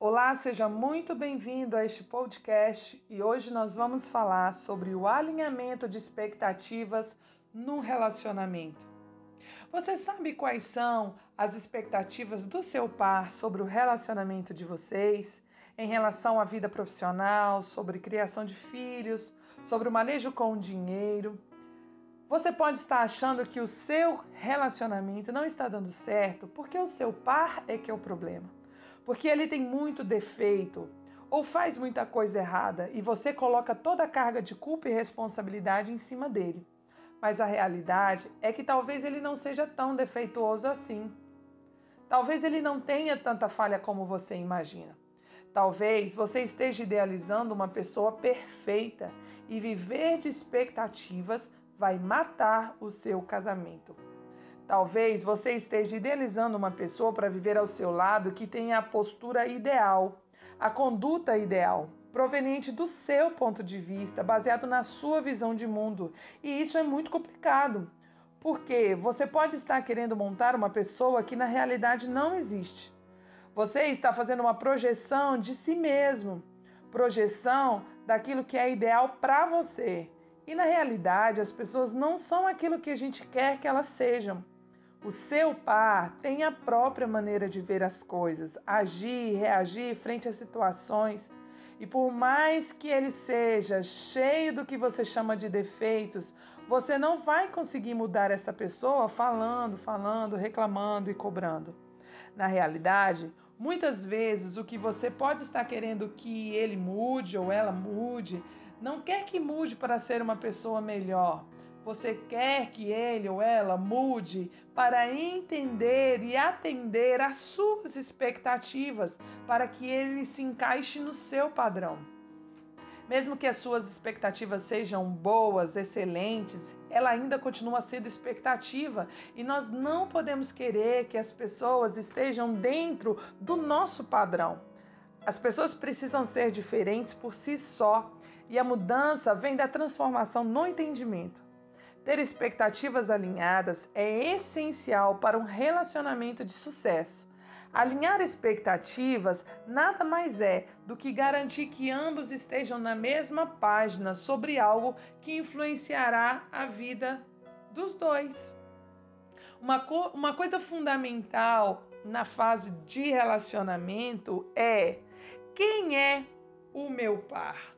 Olá, seja muito bem-vindo a este podcast e hoje nós vamos falar sobre o alinhamento de expectativas no relacionamento. Você sabe quais são as expectativas do seu par sobre o relacionamento de vocês, em relação à vida profissional, sobre criação de filhos, sobre o manejo com o dinheiro? Você pode estar achando que o seu relacionamento não está dando certo porque o seu par é que é o problema porque ele tem muito defeito ou faz muita coisa errada e você coloca toda a carga de culpa e responsabilidade em cima dele. Mas a realidade é que talvez ele não seja tão defeituoso assim. Talvez ele não tenha tanta falha como você imagina. Talvez você esteja idealizando uma pessoa perfeita e viver de expectativas vai matar o seu casamento. Talvez você esteja idealizando uma pessoa para viver ao seu lado que tenha a postura ideal, a conduta ideal, proveniente do seu ponto de vista, baseado na sua visão de mundo. E isso é muito complicado, porque você pode estar querendo montar uma pessoa que na realidade não existe. Você está fazendo uma projeção de si mesmo, projeção daquilo que é ideal para você. E na realidade, as pessoas não são aquilo que a gente quer que elas sejam. O seu par tem a própria maneira de ver as coisas, agir, reagir frente às situações. E por mais que ele seja cheio do que você chama de defeitos, você não vai conseguir mudar essa pessoa falando, falando, reclamando e cobrando. Na realidade, muitas vezes o que você pode estar querendo que ele mude ou ela mude, não quer que mude para ser uma pessoa melhor você quer que ele ou ela mude para entender e atender às suas expectativas, para que ele se encaixe no seu padrão. Mesmo que as suas expectativas sejam boas, excelentes, ela ainda continua sendo expectativa e nós não podemos querer que as pessoas estejam dentro do nosso padrão. As pessoas precisam ser diferentes por si só e a mudança vem da transformação no entendimento. Ter expectativas alinhadas é essencial para um relacionamento de sucesso. Alinhar expectativas nada mais é do que garantir que ambos estejam na mesma página sobre algo que influenciará a vida dos dois. Uma, co uma coisa fundamental na fase de relacionamento é quem é o meu par?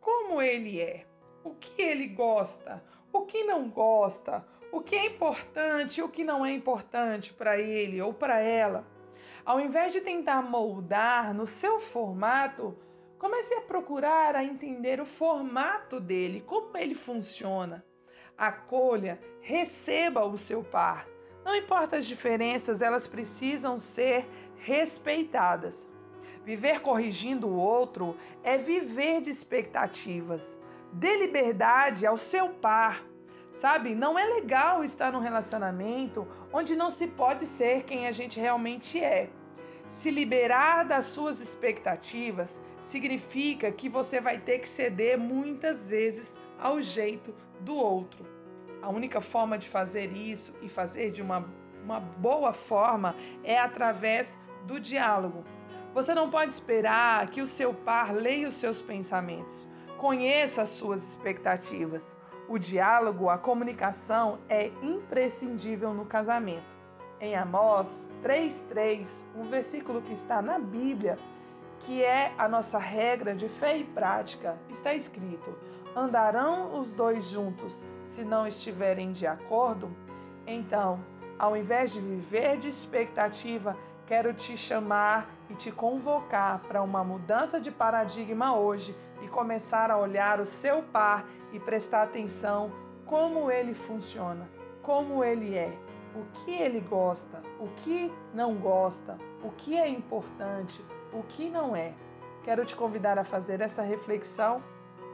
Como ele é? O que ele gosta? O que não gosta, o que é importante e o que não é importante para ele ou para ela. Ao invés de tentar moldar no seu formato, comece a procurar a entender o formato dele, como ele funciona. Acolha, receba o seu par. Não importa as diferenças, elas precisam ser respeitadas. Viver corrigindo o outro é viver de expectativas. Dê liberdade ao seu par. Sabe, não é legal estar num relacionamento onde não se pode ser quem a gente realmente é. Se liberar das suas expectativas significa que você vai ter que ceder muitas vezes ao jeito do outro. A única forma de fazer isso e fazer de uma, uma boa forma é através do diálogo. Você não pode esperar que o seu par leia os seus pensamentos. Conheça as suas expectativas. O diálogo, a comunicação é imprescindível no casamento. Em Amós 3:3, um versículo que está na Bíblia, que é a nossa regra de fé e prática, está escrito: Andarão os dois juntos se não estiverem de acordo? Então, ao invés de viver de expectativa, quero te chamar e te convocar para uma mudança de paradigma hoje e começar a olhar o seu par e prestar atenção como ele funciona, como ele é, o que ele gosta, o que não gosta, o que é importante, o que não é. Quero te convidar a fazer essa reflexão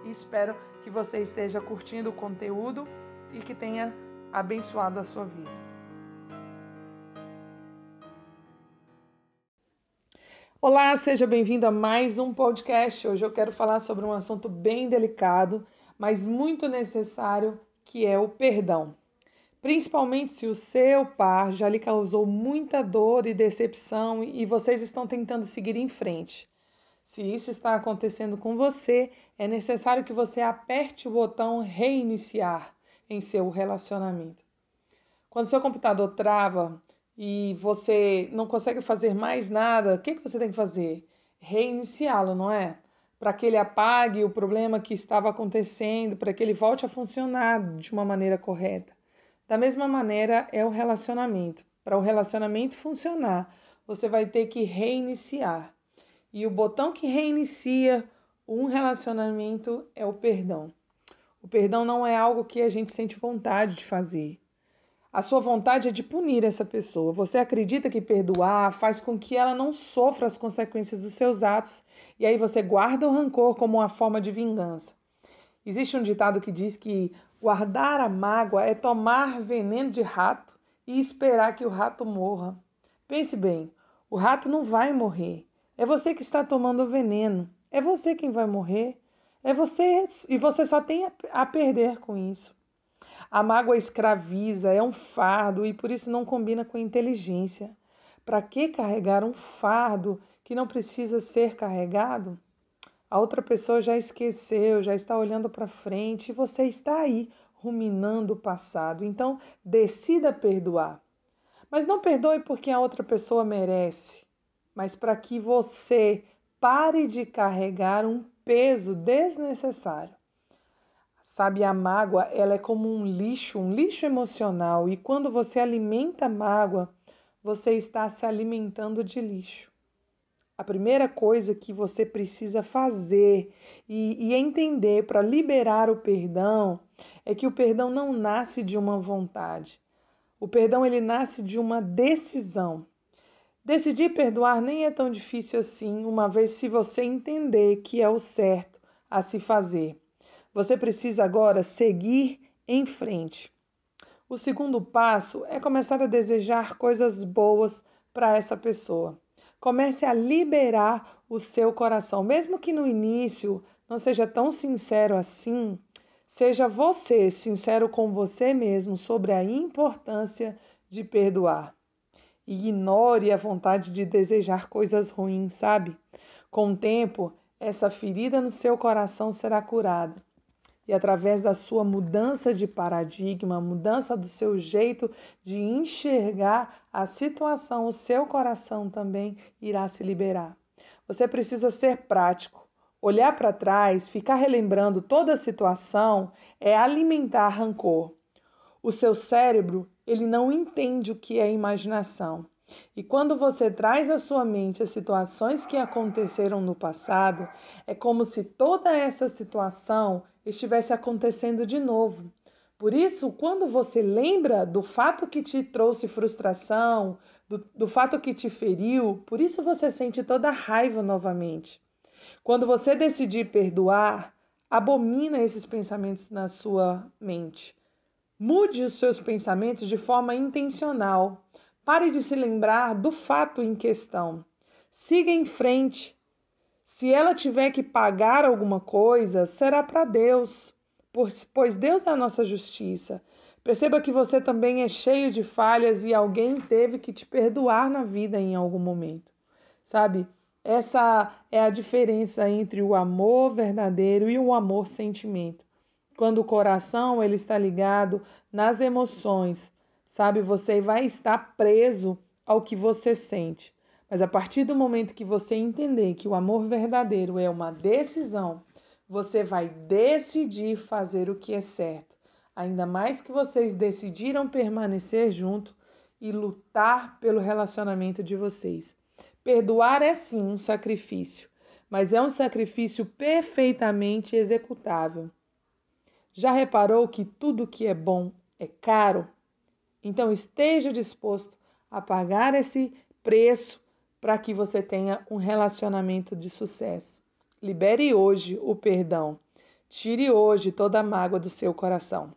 e espero que você esteja curtindo o conteúdo e que tenha abençoado a sua vida. Olá, seja bem-vindo a mais um podcast. Hoje eu quero falar sobre um assunto bem delicado, mas muito necessário, que é o perdão. principalmente se o seu par já lhe causou muita dor e decepção e vocês estão tentando seguir em frente. Se isso está acontecendo com você, é necessário que você aperte o botão reiniciar em seu relacionamento. Quando seu computador trava e você não consegue fazer mais nada, o que, que você tem que fazer? Reiniciá-lo, não é? Para que ele apague o problema que estava acontecendo, para que ele volte a funcionar de uma maneira correta. Da mesma maneira é o relacionamento. Para o relacionamento funcionar, você vai ter que reiniciar. E o botão que reinicia um relacionamento é o perdão. O perdão não é algo que a gente sente vontade de fazer. A sua vontade é de punir essa pessoa. Você acredita que perdoar faz com que ela não sofra as consequências dos seus atos e aí você guarda o rancor como uma forma de vingança. Existe um ditado que diz que Guardar a mágoa é tomar veneno de rato e esperar que o rato morra. Pense bem, o rato não vai morrer. É você que está tomando o veneno. É você quem vai morrer. É você e você só tem a perder com isso. A mágoa escraviza, é um fardo e por isso não combina com inteligência. Para que carregar um fardo que não precisa ser carregado? A outra pessoa já esqueceu, já está olhando para frente e você está aí ruminando o passado. Então, decida perdoar. Mas não perdoe porque a outra pessoa merece, mas para que você pare de carregar um peso desnecessário. Sabe, a mágoa, ela é como um lixo, um lixo emocional, e quando você alimenta a mágoa, você está se alimentando de lixo. A primeira coisa que você precisa fazer e, e entender para liberar o perdão é que o perdão não nasce de uma vontade. O perdão ele nasce de uma decisão. Decidir perdoar nem é tão difícil assim, uma vez se você entender que é o certo a se fazer. Você precisa agora seguir em frente. O segundo passo é começar a desejar coisas boas para essa pessoa. Comece a liberar o seu coração, mesmo que no início não seja tão sincero assim. Seja você sincero com você mesmo sobre a importância de perdoar. Ignore a vontade de desejar coisas ruins, sabe? Com o tempo, essa ferida no seu coração será curada e através da sua mudança de paradigma, mudança do seu jeito de enxergar a situação, o seu coração também irá se liberar. Você precisa ser prático. Olhar para trás, ficar relembrando toda a situação é alimentar rancor. O seu cérebro, ele não entende o que é imaginação. E quando você traz à sua mente as situações que aconteceram no passado, é como se toda essa situação estivesse acontecendo de novo. Por isso, quando você lembra do fato que te trouxe frustração, do, do fato que te feriu, por isso você sente toda a raiva novamente. Quando você decidir perdoar, abomina esses pensamentos na sua mente. Mude os seus pensamentos de forma intencional. Pare de se lembrar do fato em questão. Siga em frente. Se ela tiver que pagar alguma coisa, será para Deus, pois Deus é a nossa justiça. Perceba que você também é cheio de falhas e alguém teve que te perdoar na vida em algum momento. Sabe? Essa é a diferença entre o amor verdadeiro e o amor sentimento. Quando o coração ele está ligado nas emoções, sabe? Você vai estar preso ao que você sente. Mas a partir do momento que você entender que o amor verdadeiro é uma decisão, você vai decidir fazer o que é certo. Ainda mais que vocês decidiram permanecer junto e lutar pelo relacionamento de vocês. Perdoar é sim um sacrifício, mas é um sacrifício perfeitamente executável. Já reparou que tudo que é bom é caro? Então esteja disposto a pagar esse preço para que você tenha um relacionamento de sucesso. Libere hoje o perdão. Tire hoje toda a mágoa do seu coração.